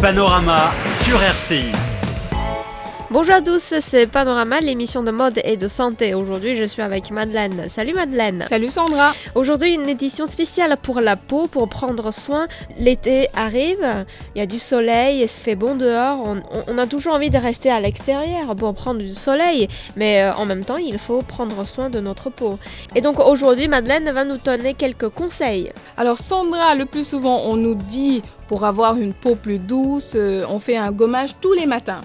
Panorama sur RCI. Bonjour à tous, c'est Panorama, l'émission de mode et de santé. Aujourd'hui, je suis avec Madeleine. Salut Madeleine. Salut Sandra. Aujourd'hui, une édition spéciale pour la peau, pour prendre soin. L'été arrive, il y a du soleil, il se fait bon dehors. On, on a toujours envie de rester à l'extérieur pour prendre du soleil, mais euh, en même temps, il faut prendre soin de notre peau. Et donc aujourd'hui, Madeleine va nous donner quelques conseils. Alors Sandra, le plus souvent, on nous dit pour avoir une peau plus douce, euh, on fait un gommage tous les matins.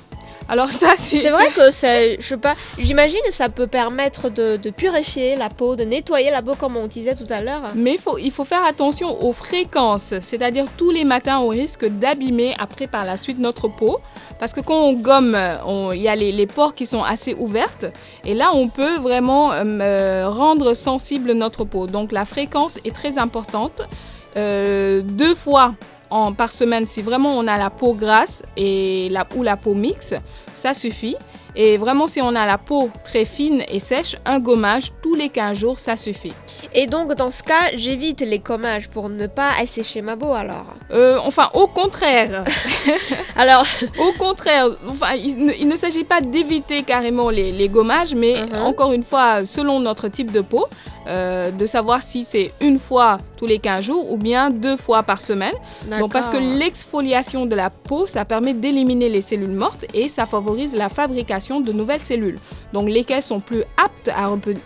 Alors ça, c'est... C'est vrai que c'est, je sais pas, j'imagine que ça peut permettre de, de purifier la peau, de nettoyer la peau comme on disait tout à l'heure. Mais il faut, il faut faire attention aux fréquences, c'est-à-dire tous les matins, on risque d'abîmer après par la suite notre peau. Parce que quand on gomme, il y a les, les pores qui sont assez ouvertes. Et là, on peut vraiment euh, rendre sensible notre peau. Donc la fréquence est très importante. Euh, deux fois par semaine, si vraiment on a la peau grasse et ou la peau mixte, ça suffit. Et vraiment, si on a la peau très fine et sèche, un gommage tous les 15 jours, ça suffit. Et donc dans ce cas, j'évite les commages pour ne pas assécher ma peau alors. Euh, enfin, au contraire, Alors, au contraire, enfin, il ne, il ne s'agit pas d'éviter carrément les, les gommages, mais Mhm. encore une fois, selon notre type de peau, euh, de savoir si c'est une fois tous les 15 jours ou bien deux fois par semaine. Donc, parce que l'exfoliation de la peau, ça permet d'éliminer les cellules mortes et ça favorise la fabrication de nouvelles cellules, donc lesquelles sont plus aptes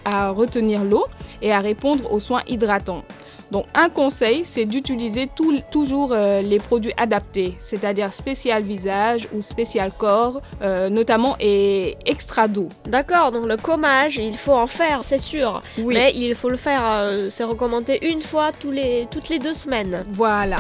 à retenir l'eau et à répondre aux soins hydratants. Donc un conseil, c'est d'utiliser toujours euh, les produits adaptés, c'est-à-dire spécial visage ou spécial corps, euh, notamment et extra doux. D'accord, donc le commage, il faut en faire, c'est sûr. Oui. Mais il faut le faire, euh, c'est recommandé une fois tous les, toutes les deux semaines. Voilà.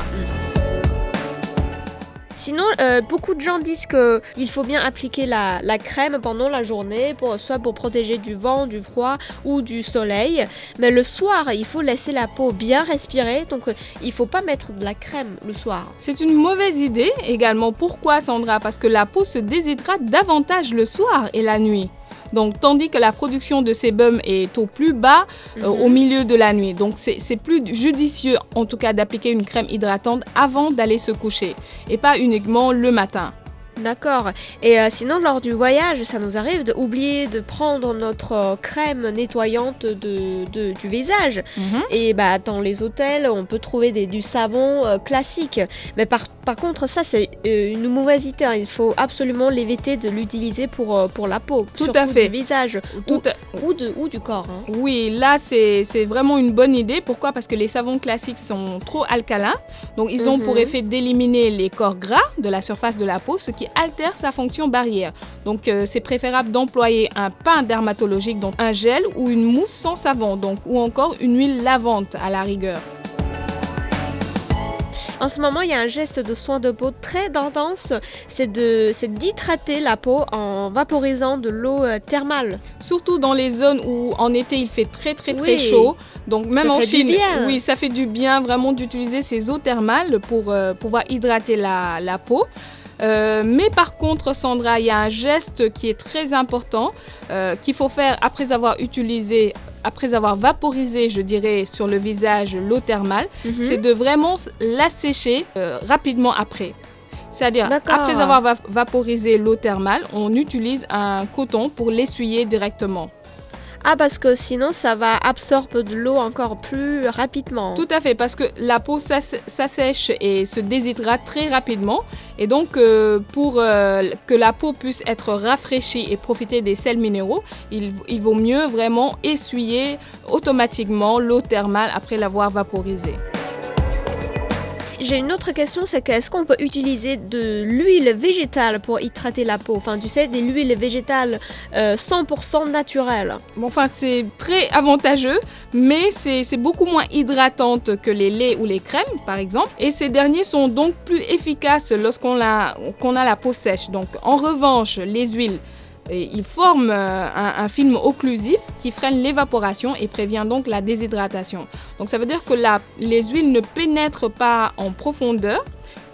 Sinon, euh, beaucoup de gens disent que il faut bien appliquer la, la crème pendant la journée, pour, soit pour protéger du vent, du froid ou du soleil. Mais le soir, il faut laisser la peau bien respirer, donc euh, il faut pas mettre de la crème le soir. C'est une mauvaise idée également. Pourquoi Sandra? Parce que la peau se déshydrate davantage le soir et la nuit. Donc, tandis que la production de sébum est au plus bas euh, Mhm. au milieu de la nuit. Donc, c'est c'est plus judicieux, en tout cas, d'appliquer une crème hydratante avant d'aller se coucher et pas uniquement le matin. D'accord. Et euh, sinon, lors du voyage, ça nous arrive d'oublier de prendre notre euh, crème nettoyante de, de- du visage. Et bah, dans les hôtels, on peut trouver des, du savon euh, classique. Mais par, par contre, ça, c'est une mauvaise idée. hein. Il faut absolument l'éviter de l'utiliser pour, pour la peau. Tout à fait. Du visage Tout à- ou, ou, de, ou du corps. hein. Oui, là, c'est c'est vraiment une bonne idée. Pourquoi? Parce que les savons classiques sont trop alcalins. Donc, ils ont Mhm. pour effet d'éliminer les corps gras de la surface de la peau, ce qui altère sa fonction barrière. Donc, euh, c'est préférable d'employer un pain dermatologique, donc un gel ou une mousse sans savon, donc, ou encore une huile lavante à la rigueur. En ce moment, il y a un geste de soin de peau très tendance. C'est d'hydrater la peau en vaporisant de l'eau euh, thermale. Surtout dans les zones où en été il fait très très très Oui. chaud. Donc même Ça en Chine, oui, ça fait du bien vraiment d'utiliser ces eaux thermales pour euh, pouvoir hydrater la, la peau. Euh, mais par contre, Sandra, il y a un geste qui est très important euh, qu'il faut faire après avoir utilisé, après avoir vaporisé, je dirais, sur le visage l'eau thermale, Mhm. c'est de vraiment la sécher euh, rapidement après. C'est-à-dire, après avoir va- vaporisé l'eau thermale, on utilise un coton pour l'essuyer directement. Ah, parce que sinon, ça va absorber de l'eau encore plus rapidement. Tout à fait, parce que la peau s'ass- s'assèche et se déshydrate très rapidement. Et donc, euh, pour euh, que la peau puisse être rafraîchie et profiter des sels minéraux, il vaut mieux vraiment essuyer automatiquement l'eau thermale après l'avoir vaporisée. J'ai une autre question, c'est que est-ce qu'on peut utiliser de l'huile végétale pour hydrater la peau? Enfin, tu sais, des huiles végétales euh, 100% naturelles. Bon, enfin, c'est très avantageux, mais c'est beaucoup moins hydratante que les laits ou les crèmes, par exemple. Et ces derniers sont donc plus efficaces lorsqu'on a, a la peau sèche. Donc, en revanche, les huiles, et ils forment euh, un, un film occlusif qui freine l'évaporation et prévient donc la déshydratation. Donc ça veut dire que la- les huiles ne pénètrent pas en profondeur,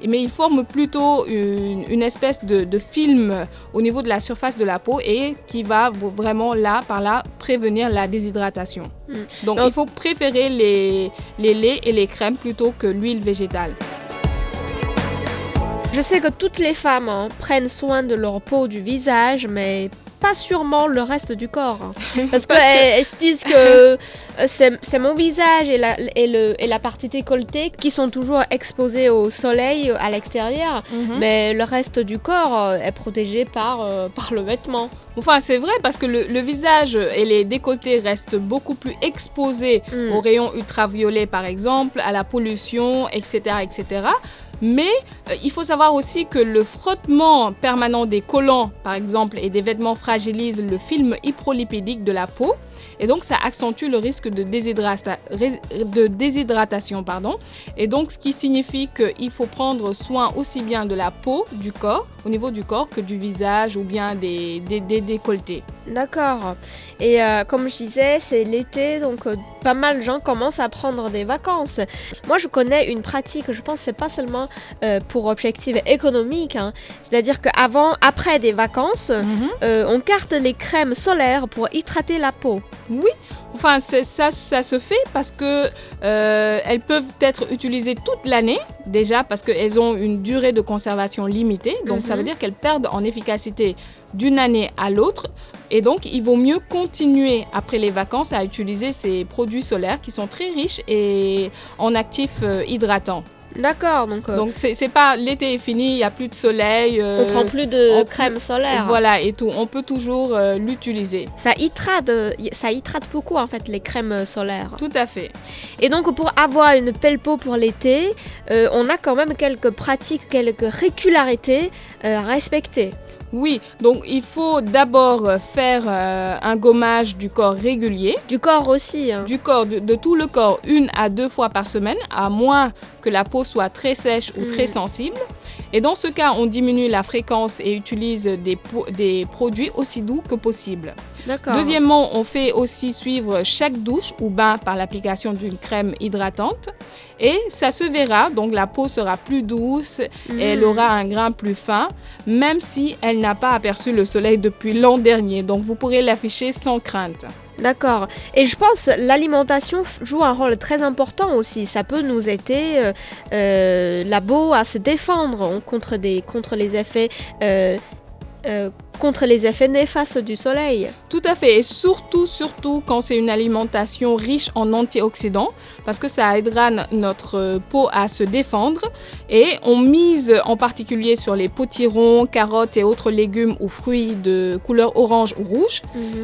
mais ils forment plutôt une, une espèce de, de film au niveau de la surface de la peau et qui va vraiment là, par là, prévenir la déshydratation. Mm. Donc, Donc- il faut préférer les, les laits et les crèmes plutôt que l'huile végétale. Je sais que toutes les femmes hein, prennent soin de leur peau, du visage, mais pas sûrement le reste du corps. hein. Parce qu'elles elles se disent que euh, c'est mon visage et la, et, le, et la partie décolletée qui sont toujours exposés au soleil à l'extérieur. Mhm. Mais le reste du corps euh, est protégé par, euh, par le vêtement. Enfin, c'est vrai parce que le, le visage et les décolletés restent beaucoup plus exposés Mm. aux rayons ultraviolets, par exemple, à la pollution, etc., etc. Mais euh, il faut savoir aussi que le frottement permanent des collants, par exemple, et des vêtements fragilise le film hyprolipidique de la peau. Et donc, ça accentue le risque de, déshydrata- ré- de déshydratation. Pardon. Et donc, ce qui signifie qu'il faut prendre soin aussi bien de la peau, du corps, au niveau du corps, que du visage ou bien des, des, des décolletés. D'accord. Et euh, comme je disais, c'est l'été, donc euh, pas mal de gens commencent à prendre des vacances. Moi, je connais une pratique, je pense que c'est pas seulement euh, pour objectif économique, hein. c'est-à-dire qu'avant, après des vacances, euh, on garde les crèmes solaires pour hydrater la peau. Oui, enfin ça, ça se fait parce que euh, elles peuvent être utilisées toute l'année déjà parce qu'elles ont une durée de conservation limitée. Donc ça Mhm. veut dire qu'elles perdent en efficacité d'une année à l'autre. Et donc il vaut mieux continuer après les vacances à utiliser ces produits solaires qui sont très riches et en actifs euh, hydratants. D'accord, donc, euh, Donc c'est pas l'été est fini, il n'y a plus de soleil. on euh, prend plus de on- crème solaire. Voilà et tout. On peut toujours euh, l'utiliser. Ça hydrate, ça hydrate beaucoup en fait les crèmes solaires. Tout à fait. Et donc pour avoir une belle peau pour l'été, on a quand même quelques pratiques, quelques régularités à respecter. Oui, donc il faut d'abord euh, faire euh, un gommage du corps régulier, Du corps aussi. hein. du corps, de, de tout le corps, une à deux fois par semaine, à moins que la peau soit très sèche ou très Mm. sensible. Et dans ce cas, on diminue la fréquence et utilise des, produits aussi doux que possible. D'accord. Deuxièmement, on fait aussi suivre chaque douche ou bain par l'application d'une crème hydratante. Et ça se verra, donc la peau sera plus douce Mm. et elle aura un grain plus fin, même si elle n'a pas aperçu le soleil depuis l'an dernier. Donc vous pourrez l'afficher sans crainte. D'accord. Et je pense l'alimentation joue un rôle très important aussi. Ça peut nous aider euh, euh, à se défendre contre les effets euh, euh, contre les effets néfastes du soleil. Tout à fait, et surtout, surtout quand c'est une alimentation riche en antioxydants, parce que ça aidera notre peau à se défendre. Et on mise en particulier sur les potirons, carottes et autres légumes ou fruits de couleur orange ou rouge,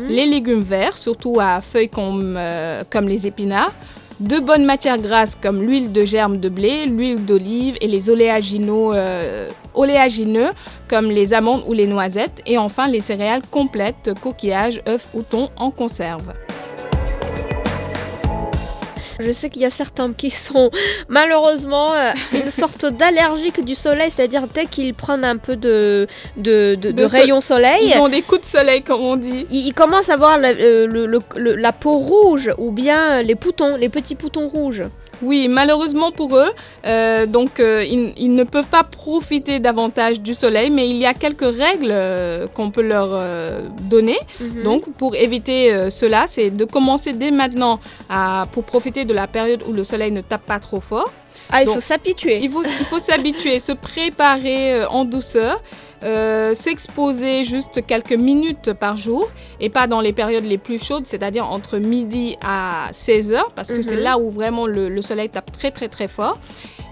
les légumes verts, surtout à feuilles comme, euh, comme les épinards, de bonnes matières grasses comme l'huile de germe de blé, l'huile d'olive et les oléagineux, euh, oléagineux comme les amandes ou les noisettes, et enfin les céréales complètes, coquillages, œufs ou thon en conserve. Je sais qu'il y a certains qui sont malheureusement euh, une sorte d'allergique du soleil, c'est-à-dire dès qu'ils prennent un peu de, de, de, de De so- rayons soleil, Ils ont des coups de soleil, comme on dit. ils, ils commencent à avoir la, euh, le- le- le- la peau rouge ou bien les poutons, les petits poutons rouges. Oui, malheureusement pour eux, euh, donc euh, ils, ils ne peuvent pas profiter davantage du soleil, mais il y a quelques règles euh, qu'on peut leur donner. Mhm. Donc, pour éviter cela, c'est de commencer dès maintenant à, pour profiter de la période où le soleil ne tape pas trop fort. ah, il donc, faut s'habituer. Il faut, il faut s'habituer, se préparer en douceur, euh, s'exposer juste quelques minutes par jour et pas dans les périodes les plus chaudes, c'est-à-dire entre midi à 16 heures, parce que Mhm. c'est là où vraiment le, le soleil tape très très très fort.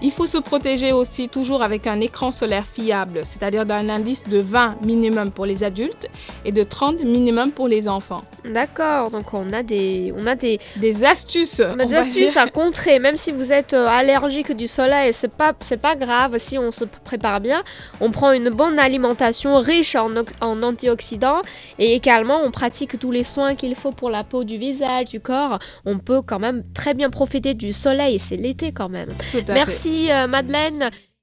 Il faut se protéger aussi toujours avec un écran solaire fiable, c'est-à-dire d'un indice de 20 minimum pour les adultes et de 30 minimum pour les enfants. D'accord, donc on a des, on a des, Des astuces. on a des astuces à contrer, même si vous êtes euh, allergique du soleil, c'est pas, c'est pas grave si on se prépare bien. On prend une bonne alimentation riche en, ox- en antioxydants et également on pratique tous les soins qu'il faut pour la peau du visage, du corps. On peut quand même très bien profiter du soleil, c'est l'été quand même. Tout à fait. Merci euh, Madeleine.